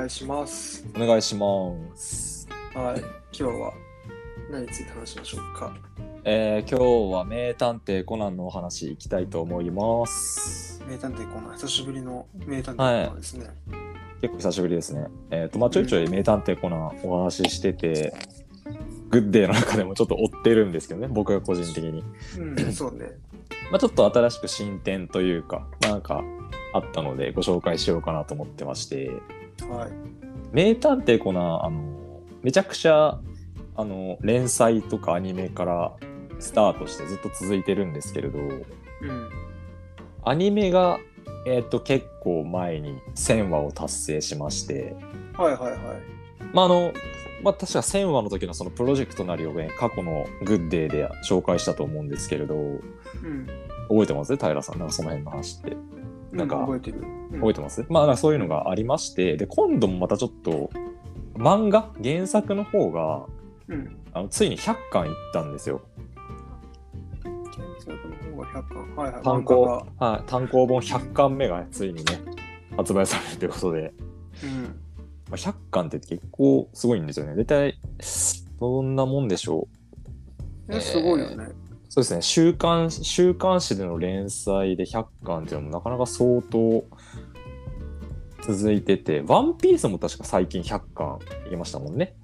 願いします。お願いします。はい。今日は何について話しましょうか？えー、今日は名探偵コナンのお話いきたいと思います。名探偵コナン、久しぶりの名探偵コナンですね。結構久しぶりですね。えっ、と、まあちょいちょい名探偵コナンお話ししてて、グッデーの中でもちょっと追ってるんですけどね、僕が個人的に。うん、そうね。まあちょっと新しく進展というか、なんかあったのでご紹介しようかなと思ってまして、はい。名探偵コナン、あの、めちゃくちゃ、あの、連載とかアニメからスタートしてずっと続いてるんですけれど、うん。アニメが、えっ、と、結構前に1000話を達成しまして、はいはいはい。まあ、あの、まあ、確か1000話の時のそのプロジェクトなりをね、過去のグッデーで紹介したと思うんですけれど、うん。覚えてます？平さん、なんかその辺の話って。なんか覚えてる。うん覚えてます、まあ、そういうのがありまして、で、今度もまたちょっと、漫画、原作の方が、うん。あのついに100巻いったんですよ。原作の方が100巻。はいはい。単行はい、単行本100巻目がついにね、発売されるということで、うん。まあ、100巻って結構すごいんですよね。大体、どんなもんでしょう。え、すごいよね。そうですね、週刊週刊誌での連載で100巻っていうのもなかなか相当続いてて、ワンピースも確か最近100巻いきましたもんね。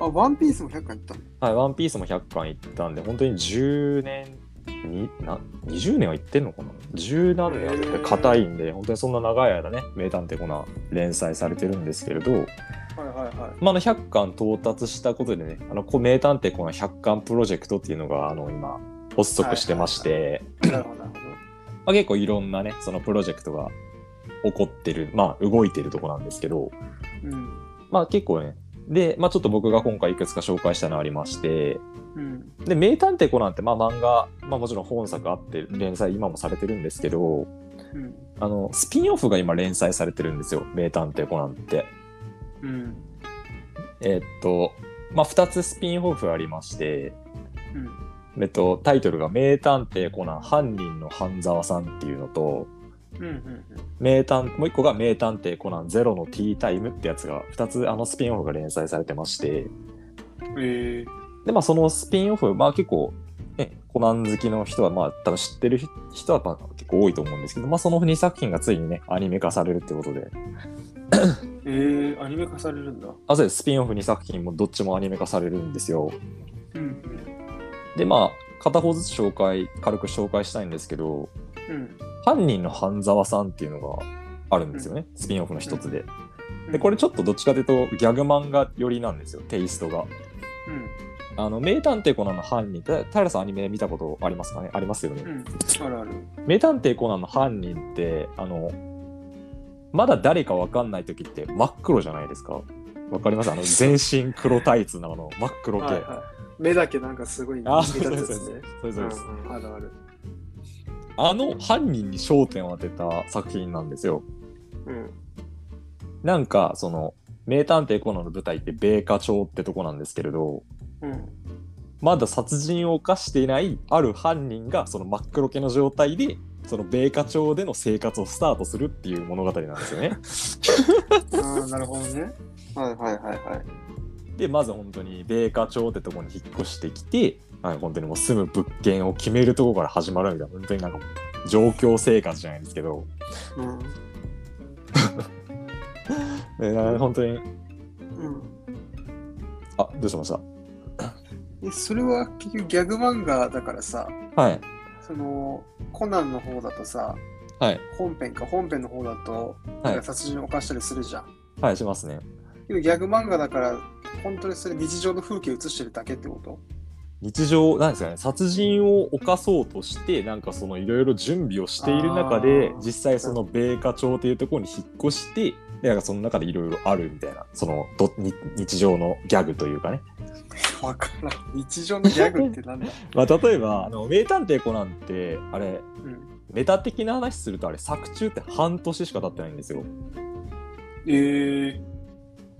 あ、ワンピースも100巻いったの？はい、ワンピースも100巻いったんで、本当に10年にな20年はいってんのかな？十何年あって硬いんで、本当にそんな長い間ね、名探偵コナン連載されてるんですけれど、はいはいはい。まあ、あの100巻到達したことでね、あの名探偵コナン100巻プロジェクトっていうのがあの今発足してまして、まあ、結構いろんなね、そのプロジェクトが起こってる、まあ動いてるとこなんですけど、ど。うん。まあ結構ね、で、まあちょっと僕が今回いくつか紹介したのありまして、うん。で、名探偵コナンってまあ漫画、まあもちろん本作あって連載今もされてるんですけど、うん。あの、スピンオフが今連載されてるんですよ、名探偵コナンって。うん。えーっと、まあ2つスピンオフありまして、うん。えっと、タイトルが名探偵コナン犯人の半沢さんっていうのと、うん。うん。名探もう一個が名探偵コナンゼロのティータイムってやつが2つあのスピンオフが連載されてましてえー。でまあそのスピンオフまあ結構ねコナン好きの人はまあ多分知ってる人はまあ結構多いと思うんですけどまあその2作品がついにねアニメ化されるってことでえー、アニメ化されるんだ。あそうですスピンオフ2作品もどっちもアニメ化されるんですようん。でまあ片方ずつ紹介軽く紹介したいんですけどうん。犯人の半沢さんっていうのがあるんですよね、スピンオフの一つで。でこれちょっとどっちかというとギャグ漫画寄りなんですよ。テイストが。うん。あの名探偵コナンの犯人。た平さんアニメ見たことありますかね？ありますよね、うん。あるある。名探偵コナンの犯人ってあのまだ誰かわかんない時って真っ黒じゃないですかわかります？あの全身黒タイツのあの真っ黒系、はいはい。目だけなんかすごいあ目立つやつね。そうですそうです、うんうんあるある。あの犯人に焦点を当てた作品なんですようん。なんかその名探偵コナンの舞台って米花町ってとこなんですけれどうん。まだ殺人を犯していないある犯人がその真っ黒系の状態でその米花町での生活をスタートするっていう物語なんですよね。ああ、なるほどね。はいはいはいはい。でまず本当に米花町ってとこに引っ越してきて、はい、本当にもう住む物件を決めるとこから始まるみたいな本当になんか状況生活じゃないですけどうん。で な本当にうん。あどうしました？え、それは結局ギャグ漫画だからさ、はいその、コナンの方だとさ、はい本編か、本編の方だと、はい殺人を犯したりするじゃん。はいしますね。でもギャグ漫画だから、本当にそれ日常の風景映してるだけってこと？日常なんですかね殺人を犯そうとしてなんかそのいろいろ準備をしている中で実際その米花町っていうところに引っ越してでなんかその中でいろいろあるみたいなそのどに日常のギャグというかね、わからん。日常のギャグってなんだ？まあ、例えばあの名探偵コナンってあれうん。メタ的な話するとあれ作中って半年しか経ってないんですよえー、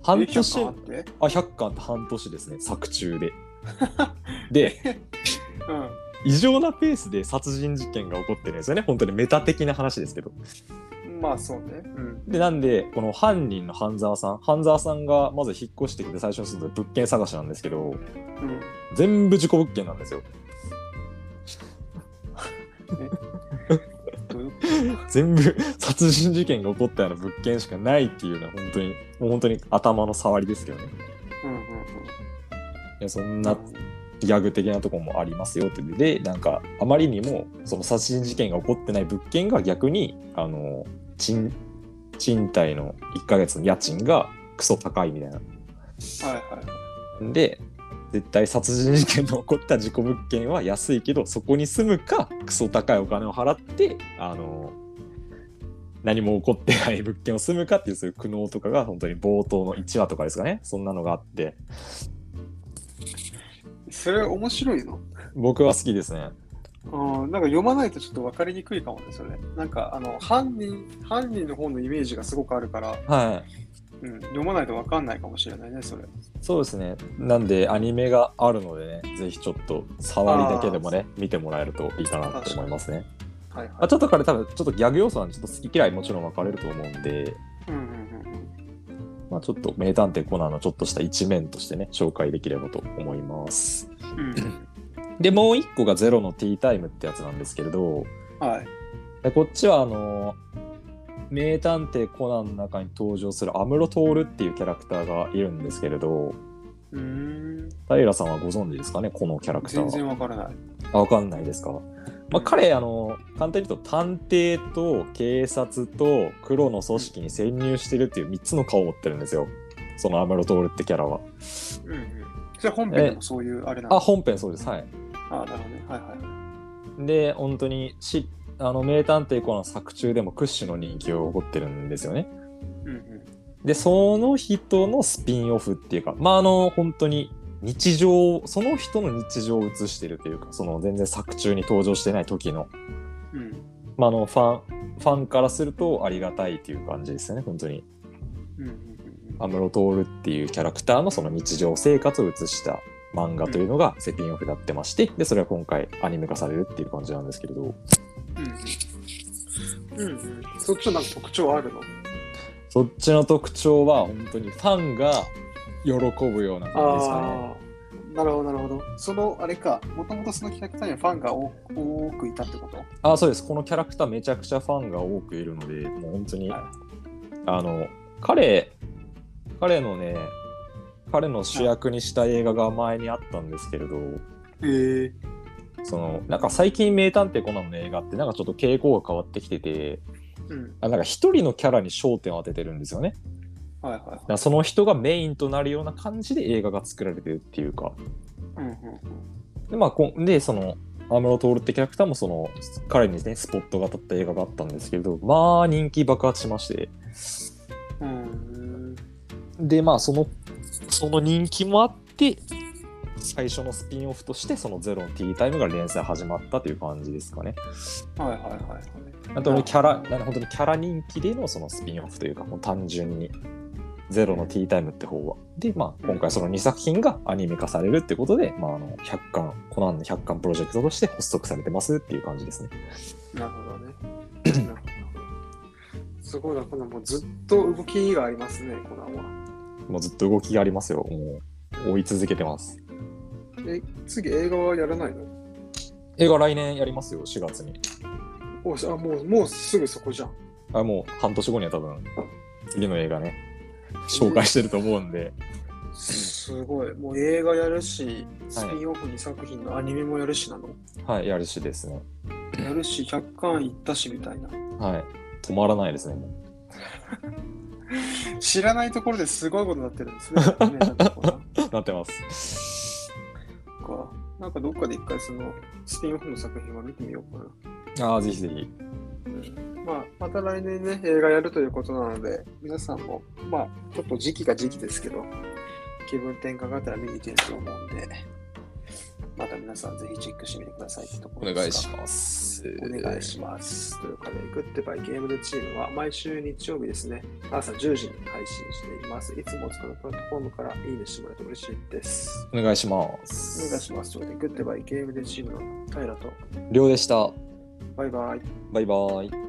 半え100年巻あって？あ100巻って半年ですね作中で でうん。異常なペースで殺人事件が起こってるんですよね本当にメタ的な話ですけどまあそうね。うん。で、なんで、この犯人の半沢さん、半沢さんがまず引っ越してきて最初に住んだ物件探しなんですけど、うん。全部事故物件なんですよ。全部殺人事件が起こったような物件しかないっていうのは本当に、もう本当に頭の触りですけどね。うんうんいや、そんうん。なギャグ的なところもありますよってでなんかあまりにもその殺人事件が起こってない物件が逆にあの賃賃貸の1ヶ月の家賃がクソ高いみたいなはいはい。で絶対殺人事件の起こった事故物件は安いけどそこに住むかクソ高いお金を払ってあの何も起こってない物件を住むかっていうそういう苦悩とかが本当に冒頭の1話とかですかねそんなのがあってそれ面白いの？僕は好きですねうん、なんか読まないとちょっと分かりにくいかもね、それ。なんか、あの、犯人、犯人の方のイメージがすごくあるから、はいうん、読まないと分かんないかもしれないね、それ。そうですね。なんで、アニメがあるのでね、ぜひちょっと触りだけでもね、見てもらえるといいかなと思いますね。はいはい。あちょっと彼多分、ちょっとギャグ要素なんで、ちょっと好き嫌いもちろん分かれると思うんで、うんうんまあちょっと名探偵コナンのちょっとした一面としてね、紹介できればと思います。で、もう一個がゼロのティータイムってやつなんですけれど、うん。はい。でこっちはあの名探偵コナンの中に登場する安室透っていうキャラクターがいるんですけれど、うーん。平さんはご存知ですかね、このキャラクターは。全然分からない。あ、わかんないですか。まあ、彼、あの、簡単に言うと、探偵と警察と黒の組織に潜入してるっていう3つの顔を持ってるんですよ。そのアムロトールってキャラは。うんうん。それ本編でもそういうあれなの？あ、本編そうです。はい。あ、なるほどね。はいはい。で、本当にし、あの、名探偵コナン作中でも屈指の人気を誇ってるんですよね。うんうん。で、その人のスピンオフっていうか、まあ、あの、本当に日常、その人の日常を映してるというか、その全然作中に登場してない時のうん。まあ、あのファンファンからするとありがたいという感じですね、本当に。うんうんうんアムロトールっていうキャラクターのその日常生活を映した漫画というのがセピンオフになってまして、で、それは今回アニメ化されるっていう感じなんですけれど、うんうん。うんうん。そっちのなんか特徴あるの？そっちの特徴は本当にファンが喜ぶような感じですかね。なるほど、なるほど。その、あれか、もともとそのキャラクターにはファンが多多くいたってこと？あそうです。このキャラクターめちゃくちゃファンが多くいるので、もう本当に、はあの、彼、彼のね、彼の主役にした映画が前にあったんですけれど、そのなんか最近名探偵コナンの映画ってなんかちょっと傾向が変わってきててうん。あなんか一人のキャラに焦点を当ててるんですよねはいはいその人がメインとなるような感じで映画が作られてるっていうかうんうんでまあこんでその安室透ってキャラクターもその彼にねスポットが当たった映画があったんですけれどまあ人気爆発しましてうん。でまあそのその人気もあって最初のスピンオフとしてその「ゼロのティータイム」が連載始まったという感じですかね。はいはいはいはい。あとキャラ、な本当にキャラ人気でのそのスピンオフというか、もう単純に、ゼロのティータイムって方は。で、まあ、今回その2作品がアニメ化されるってことで、まあ、あの、100巻、コナンの100巻プロジェクトとして発足されてますっていう感じですね。なるほどね。なるほど。すごいな、このもうずっと動きがありますね、コナンは。もうずっと動きがありますよ。もう、追い続けてます。え、次映画はやらないの？映画来年やりますよ、4月に。おあもう、もうすぐそこじゃん。あもう半年後には多分、次の映画ね、紹介してると思うんで、すごい。もう映画やるし、スピンオフ2作品のアニメもやるしなの。はい、やるしですね。やるし、100巻いったしみたいな。はい。止まらないですね、もう。知らないところですごいことになってるんですね。ねなんかこうななってます。かなんかどっかで一回そのスピンオフの作品は見てみようかな。ああ、ぜひぜひ。うんまあ、また来年ね、映画やるということなので、皆さんも、まあ、ちょっと時期が時期ですけど、気分転換があったら見に行けると思うんで、また皆さんぜひチェックしてみてくださいってとこおろですが願いします。お願いします。というかね、グッドバイゲームでチームは毎週日曜日ですね、朝10時に配信しています。いつもお使いのプラットフォームからいいねしてもらえると嬉しいです。お願いしまお願いす。します。ということで、グッドバイゲームでチームの平と、りょうでした。バイバイ。バイバイ。